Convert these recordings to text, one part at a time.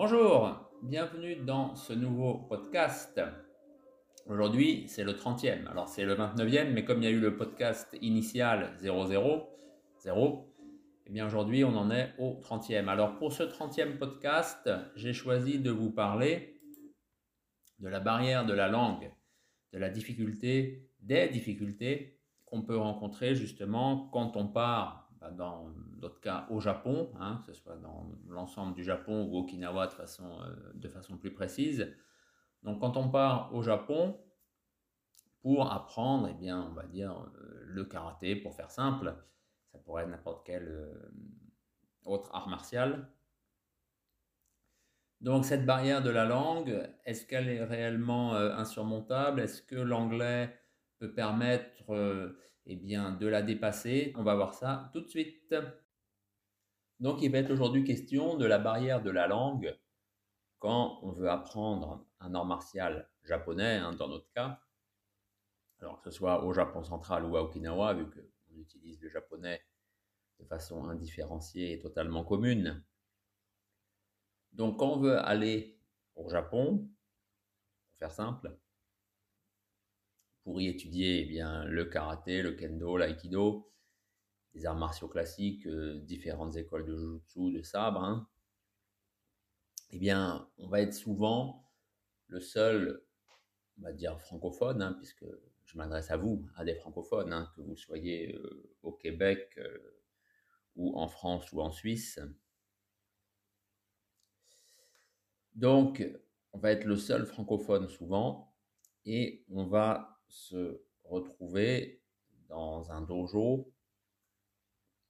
Bonjour, bienvenue dans ce nouveau podcast. Aujourd'hui, c'est le 30e. Alors, c'est le 29e, mais comme il y a eu le podcast initial 00, 0, eh bien aujourd'hui, on en est au 30e. Alors, pour ce 30e podcast, j'ai choisi de vous parler de la barrière de la langue, de la difficulté, des difficultés qu'on peut rencontrer justement quand on part bah, dans d'autres cas au Japon, hein, que ce soit dans l'ensemble du Japon ou Okinawa de façon, euh, de façon plus précise. Donc quand on part au Japon pour apprendre, eh bien, on va dire euh, le karaté, pour faire simple, ça pourrait être n'importe quel euh, autre art martial. Donc cette barrière de la langue, est-ce qu'elle est réellement insurmontable? Est-ce que l'anglais peut permettre euh, eh bien, de la dépasser. On va voir ça tout de suite. Donc il va être aujourd'hui question de la barrière de la langue quand on veut apprendre un art martial japonais, hein, dans notre cas. Alors que ce soit au Japon central ou à Okinawa, vu qu'on utilise le japonais de façon indifférenciée et totalement commune. Donc quand on veut aller au Japon, pour faire simple, pour y étudier eh bien, le karaté, le kendo, l'aïkido, des arts martiaux classiques, euh, différentes écoles de jutsu, de sabre, hein, eh bien, on va être souvent le seul, on va dire francophone, hein, puisque je m'adresse à vous, à des francophones, hein, que vous soyez euh, au Québec euh, ou en France ou en Suisse. Donc, on va être le seul francophone souvent et on va se retrouver dans un dojo.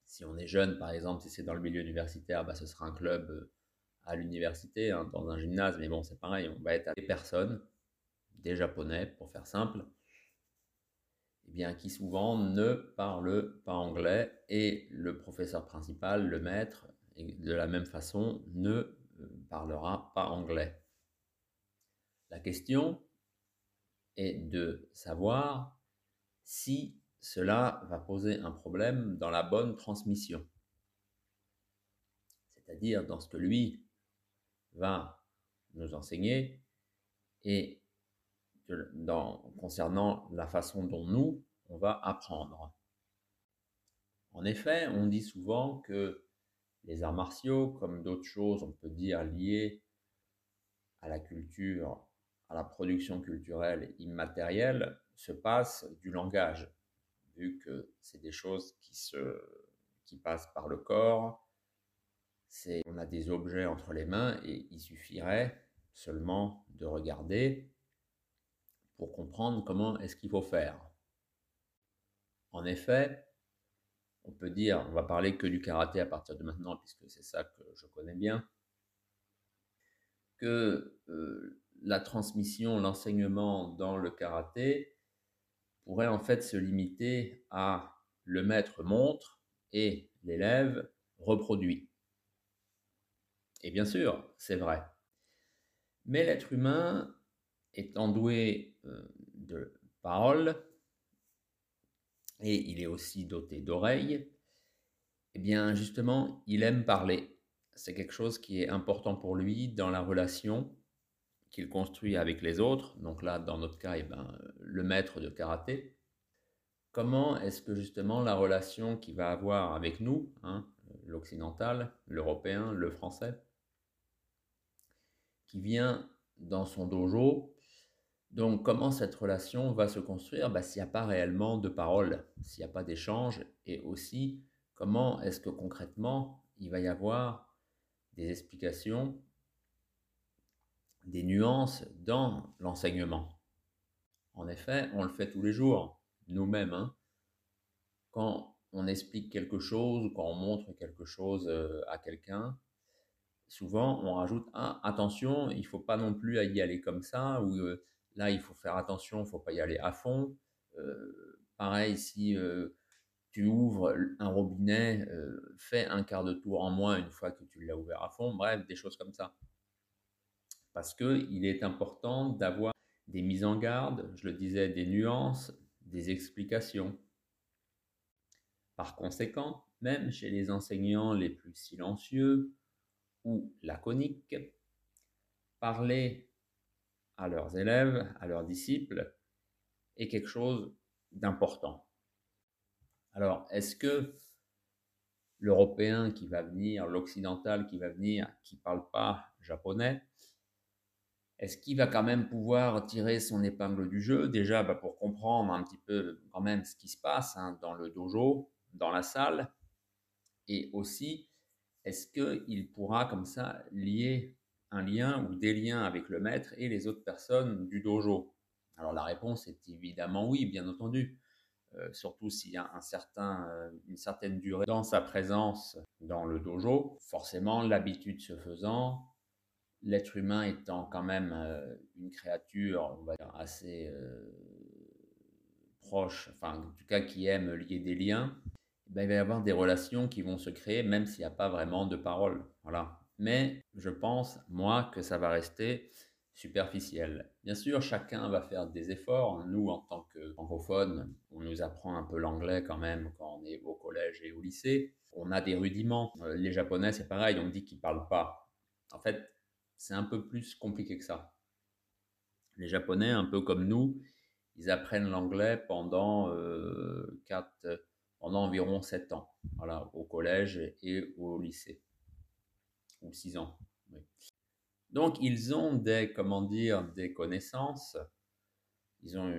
Si on est jeune, par exemple, si c'est dans le milieu universitaire, bah, ce sera un club euh, à l'université, hein, dans un gymnase, mais bon, c'est pareil, on va être avec des personnes, des japonais, pour faire simple, eh bien, qui souvent ne parlent pas anglais, et le professeur principal, le maître, de la même façon, ne euh, parlera pas anglais. La question, et de savoir si cela va poser un problème dans la bonne transmission. C'est-à-dire dans ce que lui va nous enseigner et concernant la façon dont nous, on va apprendre. En effet, on dit souvent que les arts martiaux, comme d'autres choses, on peut dire liées à la culture à la production culturelle immatérielle se passe du langage, vu que c'est des choses qui, se, qui passent par le corps. C'est, on a des objets entre les mains et il suffirait seulement de regarder pour comprendre comment est-ce qu'il faut faire. En effet, on peut dire, on va parler que du karaté à partir de maintenant, puisque c'est ça que je connais bien, que euh, la transmission, l'enseignement dans le karaté pourrait en fait se limiter à le maître montre et l'élève reproduit. Et bien sûr, c'est vrai. Mais l'être humain étant doué euh, de parole, et il est aussi doté d'oreilles, eh bien justement, il aime parler. C'est quelque chose qui est important pour lui dans la relation qu'il construit avec les autres, donc là, dans notre cas, eh ben, le maître de karaté, comment est-ce que justement la relation qu'il va avoir avec nous, hein, l'occidental, l'européen, le français, qui vient dans son dojo, donc comment cette relation va se construire? Bah, s'il n'y a pas réellement de parole, s'il n'y a pas d'échange, et aussi comment est-ce que concrètement il va y avoir des explications des nuances dans l'enseignement. En effet, on le fait tous les jours, nous-mêmes. Hein. Quand on explique quelque chose ou quand on montre quelque chose euh, à quelqu'un, souvent on rajoute ah, attention, il ne faut pas non plus y aller comme ça, ou euh, là il faut faire attention, il ne faut pas y aller à fond. Euh, pareil, si tu ouvres un robinet, fais un quart de tour en moins une fois que tu l'as ouvert à fond, bref, des choses comme ça parce qu'il est important d'avoir des mises en garde, je le disais, des nuances, des explications. Par conséquent, même chez les enseignants les plus silencieux ou laconiques, parler à leurs élèves, à leurs disciples, est quelque chose d'important. Alors, est-ce que l'Européen qui va venir, l'Occidental qui va venir, qui ne parle pas japonais, est-ce qu'il va quand même pouvoir tirer son épingle du jeu? Déjà, bah, pour comprendre un petit peu quand même ce qui se passe hein, dans le dojo, dans la salle, et aussi, est-ce qu'il pourra comme ça lier un lien ou des liens avec le maître et les autres personnes du dojo? Alors la réponse est évidemment oui, bien entendu. Euh, surtout s'il y a un certain, euh, une certaine durée dans sa présence dans le dojo. Forcément, l'habitude se faisant, l'être humain étant quand même euh, une créature assez proche, enfin en tout cas qui aime lier des liens, eh ben, il va y avoir des relations qui vont se créer même s'il n'y a pas vraiment de parole. Voilà. Mais je pense, moi, que ça va rester superficielle. Bien sûr, chacun va faire des efforts. Nous, en tant que francophones, on nous apprend un peu l'anglais quand même quand on est au collège et au lycée. On a des rudiments. Euh, les Japonais, c'est pareil, on dit qu'ils ne parlent pas. En fait, c'est un peu plus compliqué que ça. Les Japonais, un peu comme nous, ils apprennent l'anglais pendant, euh, pendant environ 7 ans, voilà, au collège et au lycée, ou 6 ans. Donc, ils ont des, comment dire, des connaissances, ils ont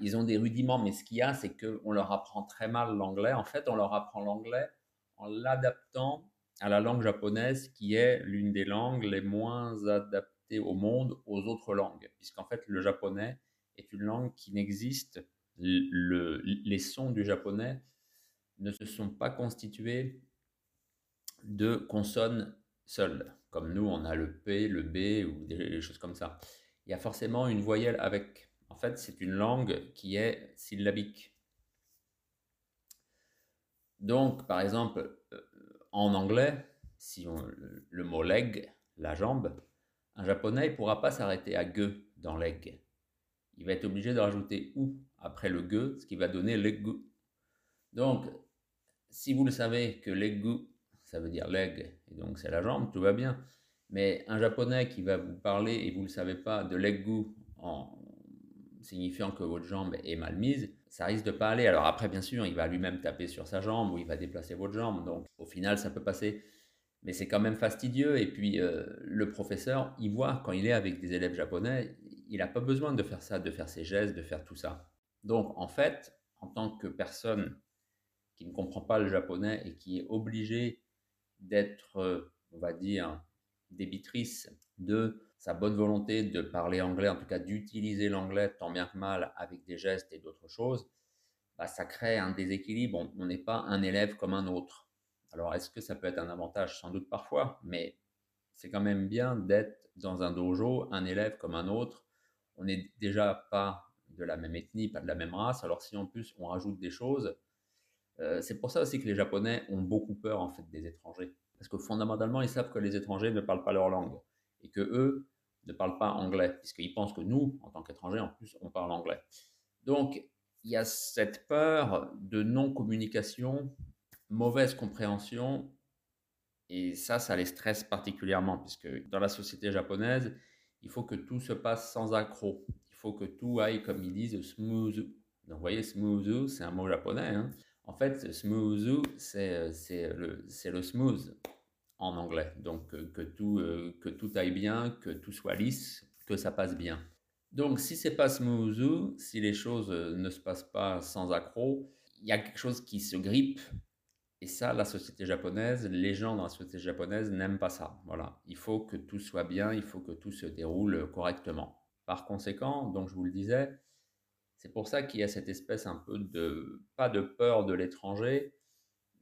ils ont des rudiments, mais ce qu'il y a, c'est qu'on leur apprend très mal l'anglais. En fait, on leur apprend l'anglais en l'adaptant à la langue japonaise, qui est l'une des langues les moins adaptées au monde aux autres langues, puisqu'en fait, le japonais est une langue qui n'existe. les sons du japonais ne se sont pas constitués de consonnes seules comme nous, on a le P, le B ou des, choses comme ça. Il y a forcément une voyelle avec. En fait, c'est une langue qui est syllabique. Donc, par exemple, euh, en anglais, si on, le mot leg, la jambe, un japonais ne pourra pas s'arrêter à ge dans leg. Il va être obligé de rajouter ou après le ge, ce qui va donner legu. Donc, si vous le savez que legu ça veut dire leg, et donc c'est la jambe, tout va bien. Mais un japonais qui va vous parler et vous ne le savez pas de leggu en signifiant que votre jambe est mal mise, ça risque de pas aller. Alors après, bien sûr, il va lui-même taper sur sa jambe ou il va déplacer votre jambe. Donc au final, ça peut passer. Mais c'est quand même fastidieux. Et puis euh, le professeur, il voit quand il est avec des élèves japonais, il n'a pas besoin de faire ça, de faire ses gestes, de faire tout ça. Donc en fait, en tant que personne qui ne comprend pas le japonais et qui est obligé d'être, euh, on va dire, débitrice de sa bonne volonté de parler anglais, en tout cas d'utiliser l'anglais tant bien que mal avec des gestes et d'autres choses, bah, ça crée un déséquilibre. On n'est pas un élève comme un autre. Alors, est-ce que ça peut être un avantage? Sans doute parfois, mais c'est quand même bien d'être dans un dojo, un élève comme un autre. On n'est déjà pas de la même ethnie, pas de la même race. Alors, si en plus on rajoute des choses, euh, c'est pour ça aussi que les Japonais ont beaucoup peur en fait des étrangers, parce que fondamentalement ils savent que les étrangers ne parlent pas leur langue et que eux ne parlent pas anglais, puisqu'ils pensent que nous, en tant qu'étrangers, en plus, on parle anglais. Donc il y a cette peur de non-communication, mauvaise compréhension, et ça, ça les stresse particulièrement, puisque dans la société japonaise, il faut que tout se passe sans accroc. Il faut que tout aille, comme ils disent, smooth. Donc, vous voyez, smooth, c'est un mot japonais. Hein. En fait, smooth, c'est le, le smooth en anglais. Donc, euh, que tout, euh, que tout aille bien, que tout soit lisse, que ça passe bien. Donc, si c'est pas smooth, si les choses euh, ne se passent pas sans accroc, il y a quelque chose qui se grippe. Et ça, la société japonaise, les gens dans la société japonaise n'aiment pas ça. Voilà. Il faut que tout soit bien, il faut que tout se déroule correctement. Par conséquent, donc je vous le disais, c'est pour ça qu'il y a cette espèce un peu de, pas de peur de l'étranger,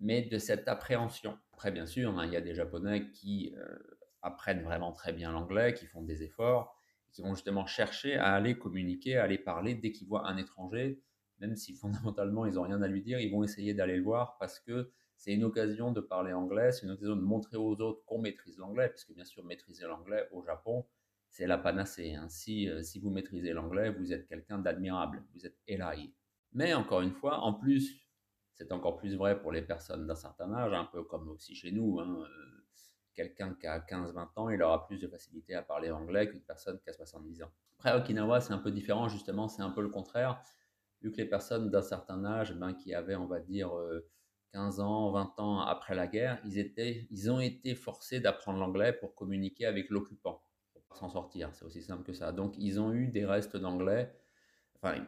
mais de cette appréhension. Après, bien sûr, hein, il y a des Japonais qui euh, apprennent vraiment très bien l'anglais, qui font des efforts, qui vont justement chercher à aller communiquer, à aller parler dès qu'ils voient un étranger, même si fondamentalement ils n'ont rien à lui dire, ils vont essayer d'aller le voir parce que c'est une occasion de parler anglais, c'est une occasion de montrer aux autres qu'on maîtrise l'anglais, puisque bien sûr maîtriser l'anglais au Japon, c'est la panacée. Hein. Euh, si, vous maîtrisez l'anglais, vous êtes quelqu'un d'admirable, vous êtes élaï. Mais encore une fois, en plus, C'est encore plus vrai pour les personnes d'un certain âge, un peu comme aussi chez nous. Hein. Quelqu'un qui a 15-20 ans, il aura plus de facilité à parler anglais qu'une personne qui a 70 ans. Après, Okinawa, c'est un peu différent, justement, c'est un peu le contraire. Vu que les personnes d'un certain âge, ben, qui avaient, on va dire, 15 ans, 20 ans après la guerre, ils, étaient, ils ont été forcés d'apprendre l'anglais pour communiquer avec l'occupant, pour s'en sortir. C'est aussi simple que ça. Donc, ils ont eu des restes d'anglais. Enfin,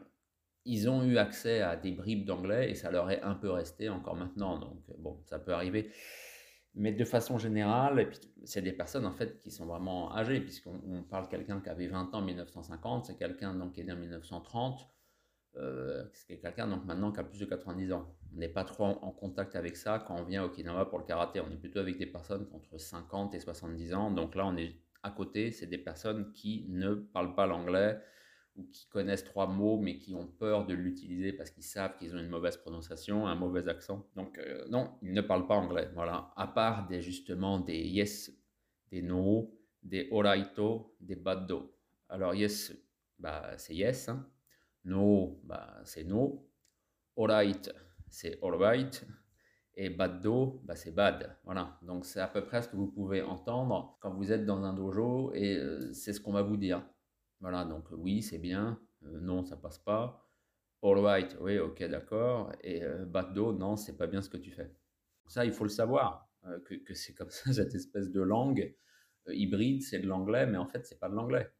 ils ont eu accès à des bribes d'anglais et ça leur est un peu resté encore maintenant. Donc, bon, ça peut arriver. Mais de façon générale, c'est des personnes en fait qui sont vraiment âgées, puisqu'on parle de quelqu'un qui avait 20 ans en 1950, c'est quelqu'un qui est né en 1930 euh, c'est quelqu'un donc maintenant qui a plus de 90 ans. On n'est pas trop en, contact avec ça quand on vient au Okinawa pour le karaté. On est plutôt avec des personnes entre 50 et 70 ans. Donc là, on est à côté, c'est des personnes qui ne parlent pas l'anglais ou qui connaissent trois mots mais qui ont peur de l'utiliser parce qu'ils savent qu'ils ont une mauvaise prononciation, un mauvais accent. Donc euh, non, ils ne parlent pas anglais. Voilà, à part des justement des yes, des no, des oraito, des baddo. Alors yes, bah, c'est yes. Hein. No, bah, c'est no. Alright, c'est alright. Et baddo, bah, c'est bad. Voilà. Donc, c'est à peu près ce que vous pouvez entendre quand vous êtes dans un dojo et euh, c'est ce qu'on va vous dire. Voilà. Donc, oui, c'est bien. Euh, non, ça passe pas. Alright, oui, ok, d'accord. Et euh, baddo, non, c'est pas bien ce que tu fais. Ça, il faut le savoir, que, c'est comme ça, cette espèce de langue hybride, c'est de l'anglais, mais en fait, c'est pas de l'anglais.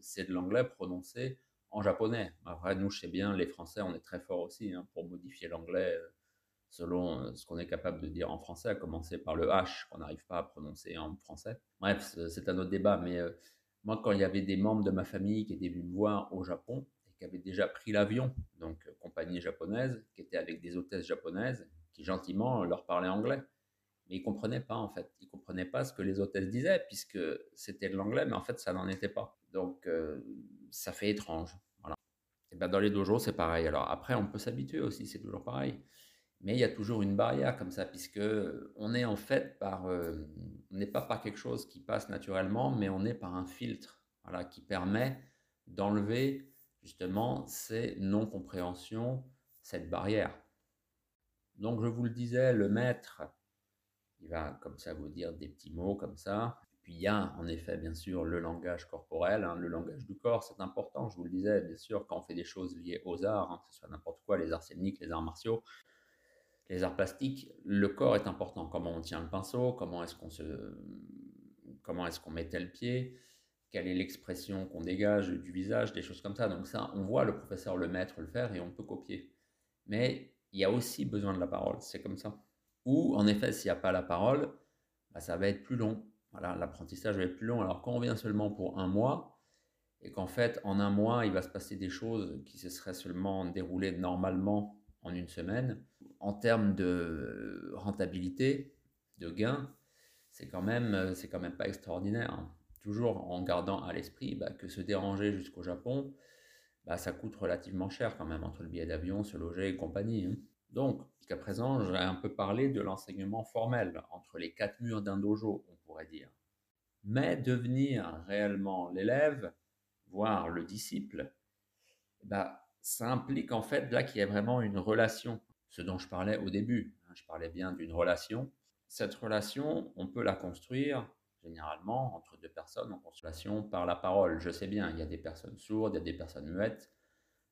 c'est de l'anglais prononcé en japonais. Après, nous, je sais bien, les Français, on est très forts aussi hein, pour modifier l'anglais euh, selon euh, ce qu'on est capable de dire en français, à commencer par le H qu'on n'arrive pas à prononcer en français. Bref, c'est un autre débat, mais euh, moi, quand il y avait des membres de ma famille qui étaient venus me voir au Japon et qui avaient déjà pris l'avion, donc compagnie japonaise, qui était avec des hôtesses japonaises, qui gentiment leur parlaient anglais. Mais ils ne comprenaient pas, en fait. Ils ne comprenaient pas ce que les hôtesses disaient, puisque c'était de l'anglais, mais en fait, ça n'en était pas. Donc, ça fait étrange. Voilà. Et ben dans les dojos, c'est pareil. Alors après, on peut s'habituer aussi, c'est toujours pareil. Mais il y a toujours une barrière comme ça, puisque on est en fait par, euh, on n'est pas par quelque chose qui passe naturellement, mais on est par un filtre, voilà, qui permet d'enlever justement ces non-compréhensions, cette barrière. Donc je vous le disais, le maître, il va comme ça vous dire des petits mots comme ça, puis il y a en effet, bien sûr, le langage corporel, hein, le langage du corps, c'est important, je vous le disais, bien sûr, quand on fait des choses liées aux arts, hein, que ce soit n'importe quoi, les arts scéniques, les arts martiaux, les arts plastiques, le corps est important. Comment on tient le pinceau, comment est-ce qu'on se, comment est-ce qu'on met tel pied, quelle est l'expression qu'on dégage du visage, des choses comme ça. Donc ça, on voit le professeur le maître le faire et on peut copier. Mais il y a aussi besoin de la parole, c'est comme ça. Ou en effet, s'il n'y a pas la parole, bah, ça va être plus long voilà, l'apprentissage va être plus long. Alors quand on vient seulement pour un mois, et qu'en fait en un mois il va se passer des choses qui se seraient seulement déroulées normalement en une semaine, en termes de rentabilité, de gain, c'est quand même c'est quand même pas extraordinaire. Hein. Toujours en gardant à l'esprit bah, que se déranger jusqu'au Japon, bah, ça coûte relativement cher quand même entre le billet d'avion, se loger et compagnie. Hein. Donc, jusqu'à présent, j'ai un peu parlé de l'enseignement formel entre les quatre murs d'un dojo, on pourrait dire. Mais devenir réellement l'élève, voire le disciple, bah, ça implique en fait là qu'il y a vraiment une relation, ce dont je parlais au début. Hein, je parlais bien d'une relation. Cette relation, on peut la construire généralement entre deux personnes en construction par la parole. Je sais bien, il y a des personnes sourdes, il y a des personnes muettes,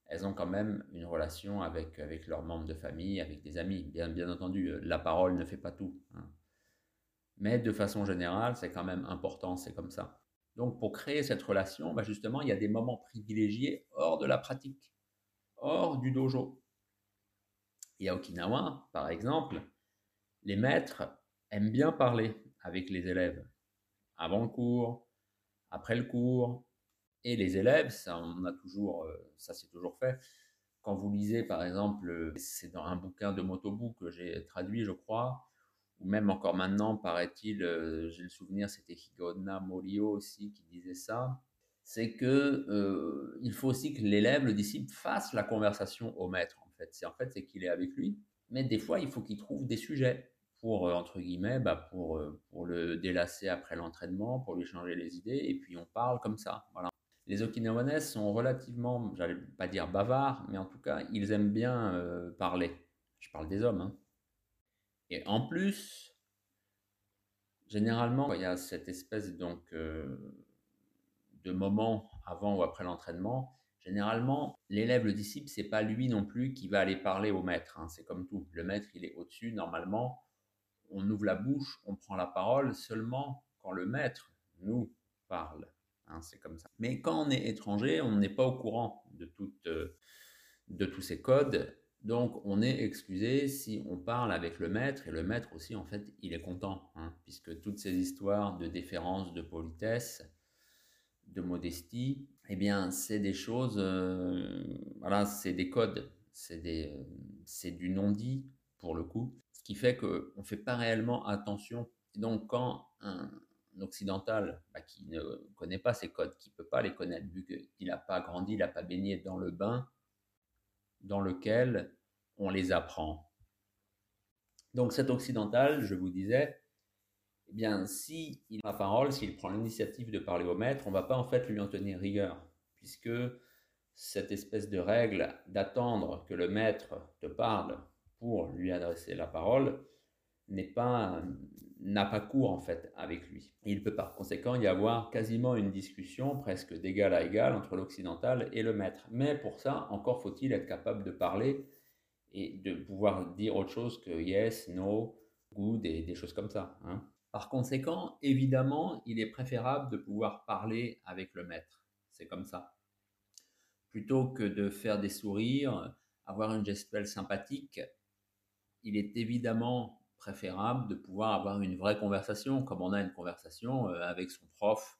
elles ont quand même une relation avec, avec leurs membres de famille, avec des amis. Bien, bien entendu, la parole ne fait pas tout. Hein. Mais de façon générale, c'est quand même important, c'est comme ça. Donc pour créer cette relation, bah justement, il y a des moments privilégiés hors de la pratique, hors du dojo. Et à Okinawa, par exemple, les maîtres aiment bien parler avec les élèves, avant le cours, après le cours, et les élèves, ça, on a toujours, euh, ça c'est toujours fait. Quand vous lisez, par exemple, euh, c'est dans un bouquin de Motobu que j'ai traduit, je crois, ou même encore maintenant, paraît-il, euh, j'ai le souvenir, c'était Higona Morio aussi qui disait ça, c'est que il faut aussi que l'élève, le disciple, fasse la conversation au maître. C'est en fait c'est qu'il est avec lui, mais des fois, il faut qu'il trouve des sujets pour entre guillemets, bah pour pour le délasser après l'entraînement, pour lui changer les idées, et puis on parle comme ça. Voilà les Okinawanais sont relativement, j'allais pas dire bavards, mais en tout cas, ils aiment bien euh, parler. Je parle des hommes. Hein. Et en plus, généralement, il y a cette espèce donc euh, de moment avant ou après l'entraînement. Généralement, l'élève, le disciple, c'est pas lui non plus qui va aller parler au maître. Hein. C'est comme tout. Le maître, il est au-dessus. Normalement, on ouvre la bouche, on prend la parole seulement quand le maître nous parle. Hein, c'est comme ça. Mais quand on est étranger, on n'est pas au courant de, euh, de tous ces codes. Donc, on est excusé si on parle avec le maître. Et le maître aussi, en fait, il est content. Hein, puisque toutes ces histoires de déférence, de politesse, de modestie, eh bien, c'est des choses, euh, voilà, c'est des codes, c'est euh, du non-dit pour le coup, ce qui fait qu'on ne fait pas réellement attention. donc, quand un, occidental bah, qui ne connaît pas ces codes, qui ne peut pas les connaître, vu qu'il n'a pas grandi, il n'a pas baigné dans le bain dans lequel on les apprend. Donc cet occidental, je vous disais, eh bien, si il a la parole, s'il prend l'initiative de parler au maître, on ne va pas en fait lui en tenir rigueur, puisque cette espèce de règle d'attendre que le maître te parle pour lui adresser la parole n'est pas n'a pas cours en fait avec lui. il peut par conséquent y avoir quasiment une discussion presque d'égal à égal entre l'occidental et le maître. Mais pour ça, encore faut-il être capable de parler et de pouvoir dire autre chose que yes, no, good et des choses comme ça. Hein. Par conséquent, évidemment, il est préférable de pouvoir parler avec le maître. C'est comme ça. Plutôt que de faire des sourires, avoir une gestuelle sympathique, il est évidemment préférable de pouvoir avoir une vraie conversation, comme on a une conversation euh, avec son prof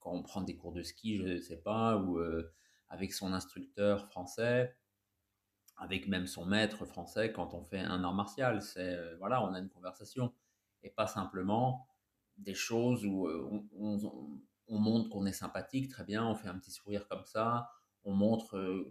quand on prend des cours de ski, je ne sais pas, ou euh, avec son instructeur français, avec même son maître français quand on fait un art martial. C'est euh, voilà, on a une conversation et pas simplement des choses où on, on, montre qu'on est sympathique, très bien, on fait un petit sourire comme ça, on montre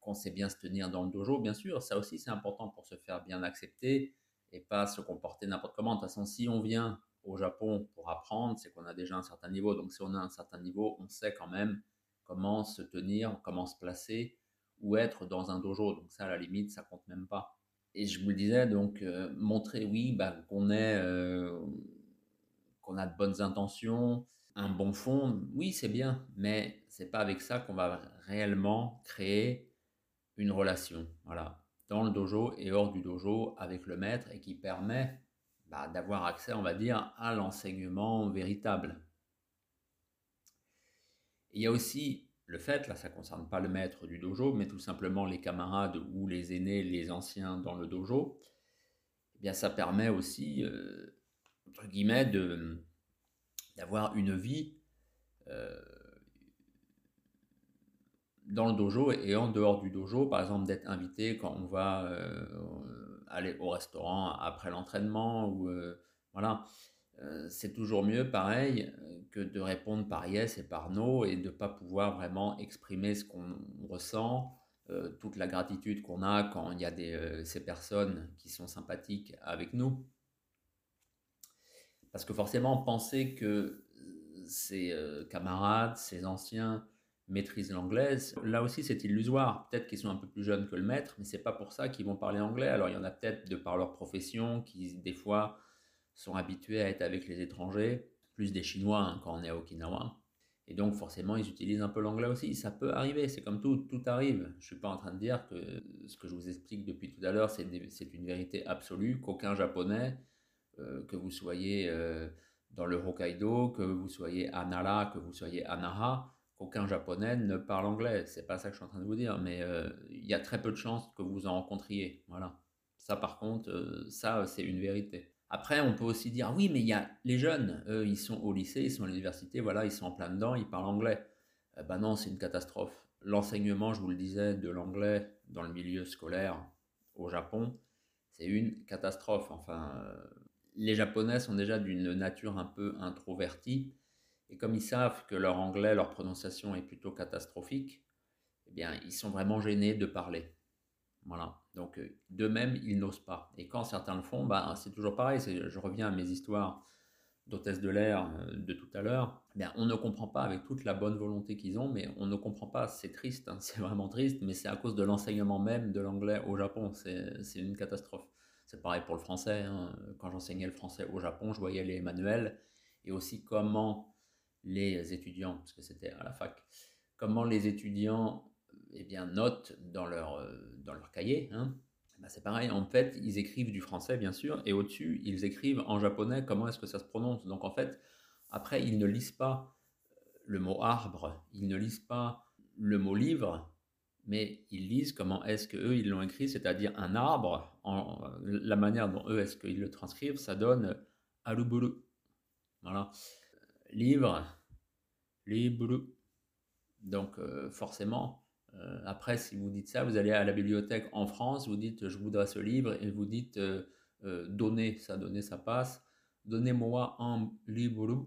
qu'on sait bien se tenir dans le dojo, bien sûr, ça aussi c'est important pour se faire bien accepter et pas se comporter n'importe comment. De toute façon, si on vient au Japon pour apprendre, c'est qu'on a déjà un certain niveau. Donc si on a un certain niveau, on sait quand même comment se tenir, comment se placer ou être dans un dojo. Donc ça, à la limite, ça compte même pas. Et je vous le disais, donc montrer, oui, bah, qu'on est, qu'on a de bonnes intentions, un bon fond, oui, c'est bien, mais c'est pas avec ça qu'on va réellement créer une relation. Voilà dans le dojo et hors du dojo avec le maître et qui permet bah, d'avoir accès, on va dire, à l'enseignement véritable. il y a aussi le fait, là ça ne concerne pas le maître du dojo, mais tout simplement les camarades ou les aînés, les anciens dans le dojo, eh bien ça permet aussi, euh, entre guillemets, d'avoir une vie euh, dans le dojo et en dehors du dojo, par exemple d'être invité quand on va euh, aller au restaurant après l'entraînement ou voilà, c'est toujours mieux pareil que de répondre par yes et par no et de ne pas pouvoir vraiment exprimer ce qu'on ressent, toute la gratitude qu'on a quand il y a ces personnes qui sont sympathiques avec nous. Parce que forcément, penser que ces camarades, ces anciens, maîtrisent l'anglaise. Là aussi, c'est illusoire. Peut-être qu'ils sont un peu plus jeunes que le maître, mais c'est pas pour ça qu'ils vont parler anglais. Alors, il y en a peut-être de par leur profession qui, des fois, sont habitués à être avec les étrangers, plus des Chinois hein, quand on est à Okinawa. Et donc, forcément, ils utilisent un peu l'anglais aussi. Ça peut arriver, c'est comme tout, tout arrive. Je suis pas en train de dire que ce que je vous explique depuis tout à l'heure, c'est une vérité absolue, qu'aucun japonais, euh, que vous soyez euh, dans le Hokkaido, que vous soyez à Nara, que vous soyez à Naha, aucun japonais ne parle anglais. C'est pas ça que je suis en train de vous dire, mais euh, il y a très peu de chances que vous en rencontriez. Voilà. Ça, par contre, ça, c'est une vérité. Après, on peut aussi dire, oui, mais il y a les jeunes, eux, ils sont au lycée, ils sont à l'université, voilà, ils sont en plein dedans, ils parlent anglais. Eh ben non, c'est une catastrophe. L'enseignement, je vous le disais, de l'anglais dans le milieu scolaire au Japon, c'est une catastrophe. Enfin, euh, les Japonais sont déjà d'une nature un peu introvertie et comme ils savent que leur anglais, leur prononciation est plutôt catastrophique, eh bien, ils sont vraiment gênés de parler. Voilà. Donc, euh, d'eux-mêmes, ils n'osent pas. Et quand certains le font, bah, c'est toujours pareil. Je reviens à mes histoires d'hôtesse de l'air de tout à l'heure, bien, on ne comprend pas avec toute la bonne volonté qu'ils ont, mais on ne comprend pas. C'est triste, hein, c'est vraiment triste, mais c'est à cause de l'enseignement même de l'anglais au Japon. C'est une catastrophe. C'est pareil pour le français. Hein. Quand j'enseignais le français au Japon, je voyais les manuels et aussi comment les étudiants, parce que c'était à la fac, comment les étudiants eh bien, notent dans leur, euh, dans leur cahier. Ben, c'est pareil, en fait, ils écrivent du français, bien sûr, et au-dessus, ils écrivent en japonais comment est-ce que ça se prononce. Donc, en fait, après, ils ne lisent pas le mot arbre, ils ne lisent pas le mot livre, mais ils lisent comment est-ce qu'eux, ils l'ont écrit, c'est-à-dire un arbre, en, la manière dont eux, est-ce qu'ils le transcrivent, ça donne aluburu. Voilà. Livre, livre. Donc, euh, forcément, euh, après, si vous dites ça, vous allez à la bibliothèque en France, vous dites je voudrais ce livre et vous dites euh, euh, donnez, ça donner, ça passe. Donnez-moi un livre.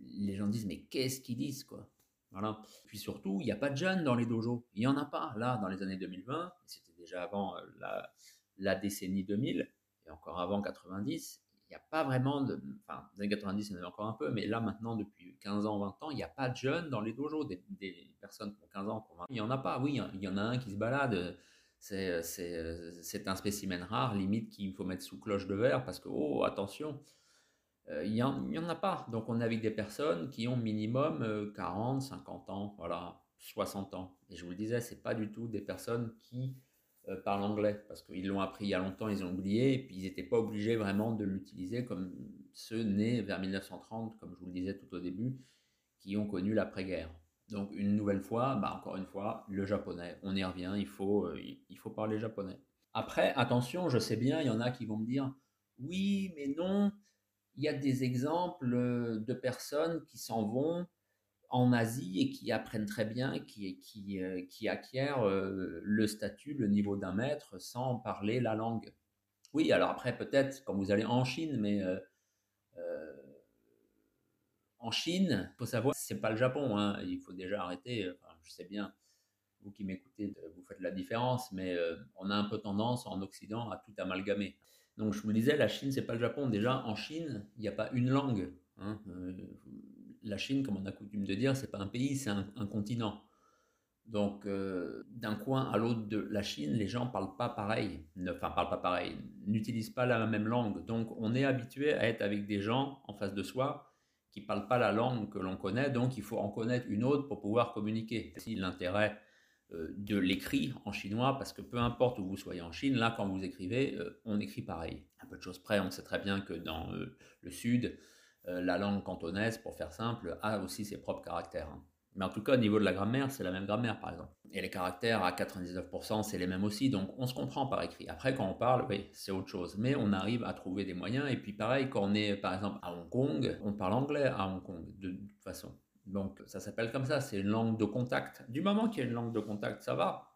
les gens disent mais qu'est-ce qu'ils disent quoi? Voilà. Puis surtout, il n'y a pas de jeunes dans les dojos. Il n'y en a pas. Là, dans les années 2020, c'était déjà avant la, la décennie 2000, et encore avant 90, il n'y a pas vraiment de. Enfin, dans les années 90, il y en avait encore un peu, mais là, maintenant, depuis 15 ans, 20 ans, il n'y a pas de jeunes dans les dojos, des, personnes qui ont 15 ans, qui Il n'y en a pas, oui, il y en a un qui se balade. C'est un spécimen rare, limite qu'il faut mettre sous cloche de verre parce que, oh, attention, euh, il n'y en, a pas. Donc, on avec des personnes qui ont minimum 40, euh, 50 ans, voilà, 60 ans. Et je vous le disais, ce pas du tout des personnes qui euh, parlent anglais, parce qu'ils l'ont appris il y a longtemps, ils ont oublié, et puis ils n'étaient pas obligés vraiment de l'utiliser comme ceux nés vers 1930, comme je vous le disais tout au début, qui ont connu l'après-guerre. Donc une nouvelle fois, bah encore une fois, le japonais, on y revient, il faut, euh, il faut parler japonais. Après, attention, je sais bien, il y en a qui vont me dire, oui, mais non, il y a des exemples de personnes qui s'en vont en Asie et qui apprennent très bien, qui, euh, qui acquièrent euh, le statut, le niveau d'un maître sans parler la langue. Oui, alors après, peut-être quand vous allez en Chine, mais euh, en Chine, il faut savoir, c'est pas le Japon, hein, il faut déjà arrêter. je sais bien, vous qui m'écoutez, vous faites la différence, mais on a un peu tendance en Occident à tout amalgamer. Donc je vous disais, la Chine, c'est pas le Japon. Déjà, en Chine, il n'y a pas une langue. Hein, la Chine, comme on a coutume de dire, c'est pas un pays, c'est un, continent. Donc, euh, d'un coin à l'autre de la Chine, les gens parlent pas pareil, enfin parlent pas pareil, n'utilisent pas la même langue. Donc, on est habitué à être avec des gens en face de soi qui parlent pas la langue que l'on connaît, donc il faut en connaître une autre pour pouvoir communiquer. C'est l'intérêt euh, de l'écrit en chinois, parce que peu importe où vous soyez en Chine, là, quand vous écrivez, euh, on écrit pareil. Un peu de choses près, on sait très bien que dans le sud, la langue cantonaise, pour faire simple, a aussi ses propres caractères. Hein. Mais en tout cas, au niveau de la grammaire, c'est la même grammaire, par exemple. Et les caractères, à 99%, c'est les mêmes aussi. Donc, on se comprend par écrit. Après, quand on parle, oui, c'est autre chose. Mais on arrive à trouver des moyens. Et puis, pareil, quand on est, par exemple, à Hong Kong, on parle anglais à Hong Kong, de, toute façon. Donc, ça s'appelle comme ça. C'est une langue de contact. Du moment qu'il y a une langue de contact, ça va.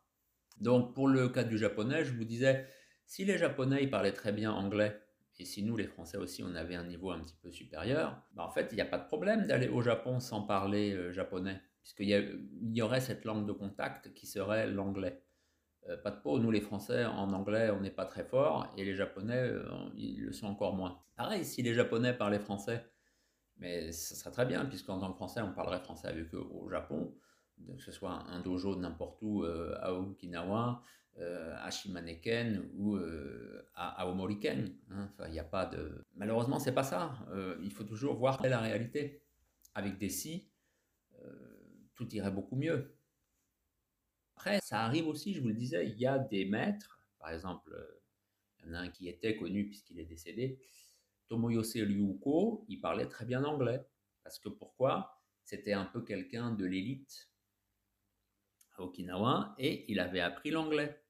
Donc, pour le cas du japonais, je vous disais, si les japonais, ils parlaient très bien anglais, et si nous, les Français aussi, on avait un niveau un petit peu supérieur, bah en fait, il n'y a pas de problème d'aller au Japon sans parler euh, japonais, puisqu'il y, y, aurait cette langue de contact qui serait l'anglais. Euh, pas de peau, nous les Français, en anglais, on n'est pas très fort, et les Japonais, euh, ils le sont encore moins. Pareil, si les Japonais parlaient français, mais ce serait très bien, puisqu'en tant que Français, on parlerait français avec eux au Japon, que ce soit un dojo n'importe où à Okinawa, euh, à Shimaneken ou euh, à Aomoriken. Hein. Enfin, n'y a pas de. Malheureusement, pas ça. Euh, il faut toujours voir la réalité. Avec des si, tout irait beaucoup mieux. Après, ça arrive aussi, je vous le disais, il y a des maîtres, par exemple, il y en a un qui était connu puisqu'il est décédé, Tomoyose Ryuko, il parlait très bien anglais. Parce que pourquoi? C'était un peu quelqu'un de l'élite Okinawa et il avait appris l'anglais.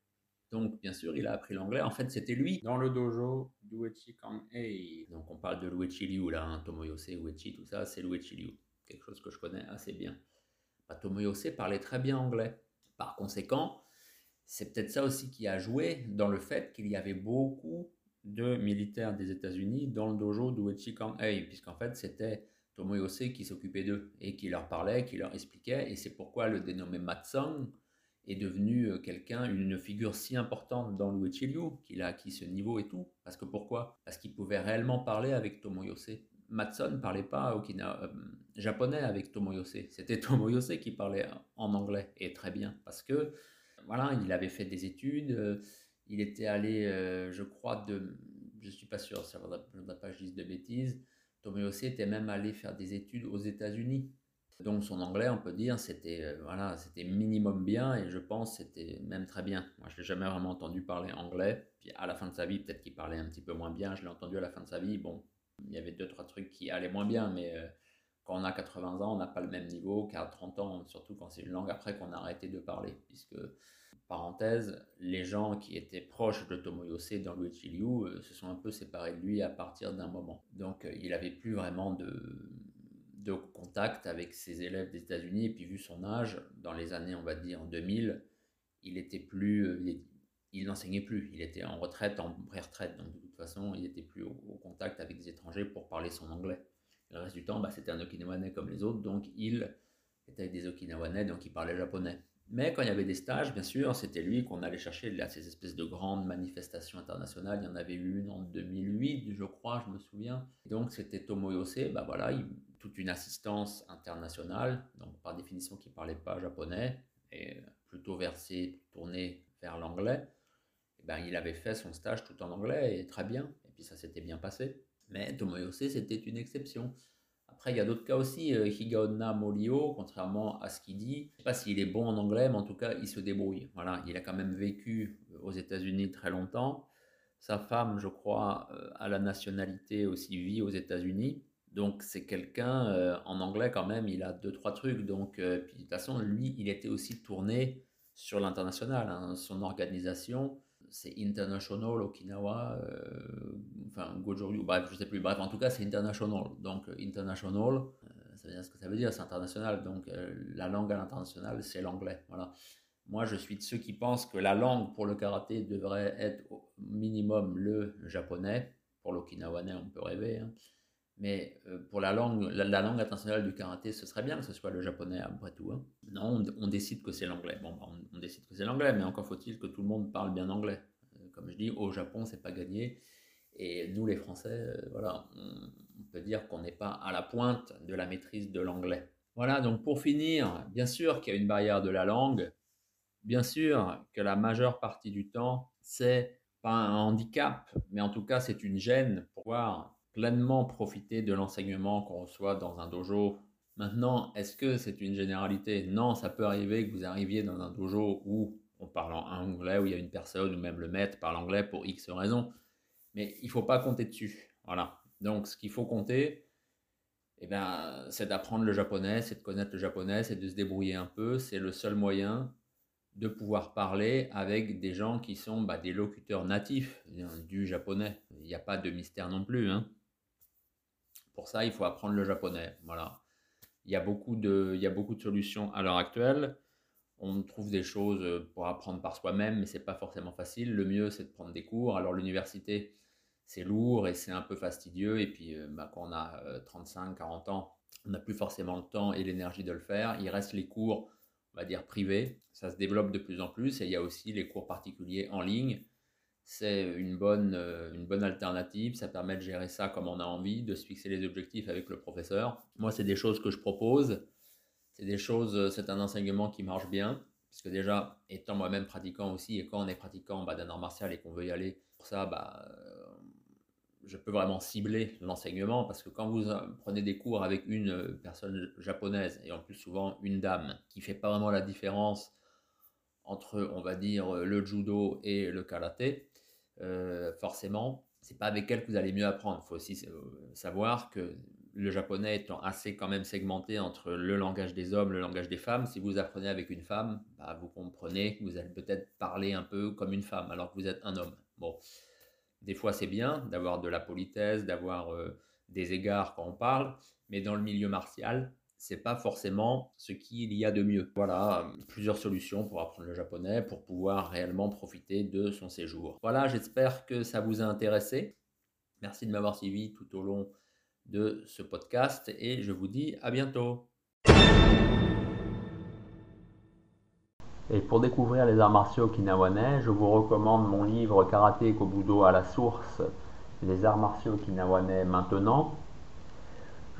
Donc, bien sûr, il a appris l'anglais. En fait, c'était lui dans le dojo d'Uechi Kanhei. Donc, on parle de l'Uechi Liu, là, hein, Tomoyose, Uechi, tout ça, c'est l'Uechi Liu. Quelque chose que je connais assez bien. Bah, Tomoyose parlait très bien anglais. Par conséquent, c'est peut-être ça aussi qui a joué dans le fait qu'il y avait beaucoup de militaires des États-Unis dans le dojo d'Uechi Kanhei, puisqu'en fait, c'était Tomoyose qui s'occupait d'eux et qui leur parlait, qui leur expliquait. Et c'est pourquoi le dénommé Matsong est devenu euh, quelqu'un, une figure si importante dans Luigi Liu qu'il a acquis ce niveau et tout. Parce que pourquoi? Parce qu'il pouvait réellement parler avec Tomoyose. Matson ne parlait pas Okina, euh, japonais avec Tomoyose. C'était Tomoyose qui parlait en anglais et très bien parce que voilà, il avait fait des études. Euh, il était allé, je crois, de, je suis pas sûr, ça ne voudrait pas que je de bêtises. Tomoyose était même allé faire des études aux États-Unis donc son anglais, on peut dire, c'était euh, voilà, c'était minimum bien et je pense c'était même très bien. Moi, je l'ai jamais vraiment entendu parler anglais. Puis à la fin de sa vie, peut-être qu'il parlait un petit peu moins bien. Je l'ai entendu à la fin de sa vie. Bon, il y avait deux trois trucs qui allaient moins bien, mais euh, quand on a 80 ans, on n'a pas le même niveau qu'à 30 ans, surtout quand c'est une langue après qu'on a arrêté de parler, puisque parenthèse, les gens qui étaient proches de Tomoyose dans Luigi Liu euh, se sont un peu séparés de lui à partir d'un moment. Donc il n'avait plus vraiment de de contact avec ses élèves des États-Unis. Et puis, vu son âge, dans les années, on va dire, en 2000, il était plus. Euh, il, n'enseignait plus. Il était en retraite, en pré-retraite. Donc, de toute façon, il n'était plus au, contact avec des étrangers pour parler son anglais. Le reste du temps, bah, c'était un Okinawanais comme les autres. Donc, il était avec des Okinawanais, donc il parlait japonais. Mais quand il y avait des stages, bien sûr, c'était lui qu'on allait chercher à ces espèces de grandes manifestations internationales. Il y en avait eu une en 2008, je crois, je me souviens. Donc c'était Tomoyose, bah voilà, toute une assistance internationale, donc par définition qui ne parlait pas japonais, et plutôt versé, tourné vers l'anglais. Ben, il avait fait son stage tout en anglais et très bien, et puis ça s'était bien passé. Mais Tomoyose, c'était une exception. Après, il y a d'autres cas aussi. Euh, Higaonna Morio, contrairement à ce qu'il dit, je ne sais pas s'il est bon en anglais, mais en tout cas, il se débrouille. Voilà, il a quand même vécu aux États-Unis très longtemps. Sa femme, je crois, euh, a la nationalité aussi, vit aux États-Unis. Donc c'est quelqu'un, euh, en anglais quand même, il a deux, trois trucs. Donc, de toute façon, lui, il était aussi tourné sur l'international. Hein. Son organisation, c'est International Okinawa, euh, enfin Goju bref, je sais plus, bref, en tout cas c'est International. Donc euh, International, euh, ça veut dire ce que ça veut dire, c'est international. Donc la langue à l'international, c'est l'anglais. Voilà. Moi, je suis de ceux qui pensent que la langue pour le karaté devrait être au minimum le japonais. Pour l'okinawanais, on peut rêver. Hein. Mais pour la langue, la, langue internationale du karaté, ce serait bien que ce soit le japonais après tout. Hein. Non, on, décide que c'est l'anglais. Bon, bah, on, on, décide que c'est l'anglais, mais encore faut-il que tout le monde parle bien anglais. Euh, comme je dis, au Japon, c'est pas gagné. Et nous, les Français, euh, voilà, on, peut dire qu'on n'est pas à la pointe de la maîtrise de l'anglais. Voilà, donc pour finir, bien sûr qu'il y a une barrière de la langue. Bien sûr que la majeure partie du temps, c'est pas un handicap, mais en tout cas, c'est une gêne pour pouvoir pleinement profiter de l'enseignement qu'on reçoit dans un dojo. Maintenant, est-ce que c'est une généralité? Non, ça peut arriver que vous arriviez dans un dojo où on parle en anglais, où il y a une personne ou même le maître parle anglais pour X raisons. Mais il ne faut pas compter dessus. Voilà. Donc, ce qu'il faut compter, eh ben, c'est d'apprendre le japonais, c'est de connaître le japonais, c'est de se débrouiller un peu. C'est le seul moyen de pouvoir parler avec des gens qui sont bah, des locuteurs natifs du japonais. Il n'y a pas de mystère non plus. Hein. Pour ça, il faut apprendre le japonais. Voilà. Il y a beaucoup de, il y a beaucoup de solutions à l'heure actuelle. On trouve des choses pour apprendre par soi-même, mais c'est pas forcément facile. Le mieux, c'est de prendre des cours. Alors l'université, c'est lourd et c'est un peu fastidieux. Et puis, euh, bah, quand on a 35, euh, 40 ans, on n'a plus forcément le temps et l'énergie de le faire. Il reste les cours, on va dire privés. Ça se développe de plus en plus. Et il y a aussi les cours particuliers en ligne c'est une bonne, euh, une bonne alternative. Ça permet de gérer ça comme on a envie, de se fixer les objectifs avec le professeur. Moi, c'est des choses que je propose. C'est des choses, euh, c'est un enseignement qui marche bien. Parce que déjà, étant moi-même pratiquant aussi, et quand on est pratiquant bah, d'un art martial et qu'on veut y aller, pour ça, bah, euh, je peux vraiment cibler l'enseignement. Parce que quand vous prenez des cours avec une personne japonaise, et en plus souvent une dame, qui fait pas vraiment la différence entre, on va dire, le judo et le karaté, euh, forcément, c'est pas avec elle que vous allez mieux apprendre. Il faut aussi savoir que le japonais étant assez quand même segmenté entre le langage des hommes, le langage des femmes, si vous apprenez avec une femme, bah, vous comprenez que vous allez peut-être parler un peu comme une femme alors que vous êtes un homme. Bon, des fois c'est bien d'avoir de la politesse, d'avoir euh, des égards quand on parle, mais dans le milieu martial, c'est pas forcément ce qu'il y a de mieux. Voilà, plusieurs solutions pour apprendre le japonais, pour pouvoir réellement profiter de son séjour. Voilà, j'espère que ça vous a intéressé. Merci de m'avoir suivi tout au long de ce podcast et je vous dis à bientôt. Et pour découvrir les arts martiaux okinawanais, je vous recommande mon livre Karaté Kobudo à la source, les arts martiaux okinawanais maintenant.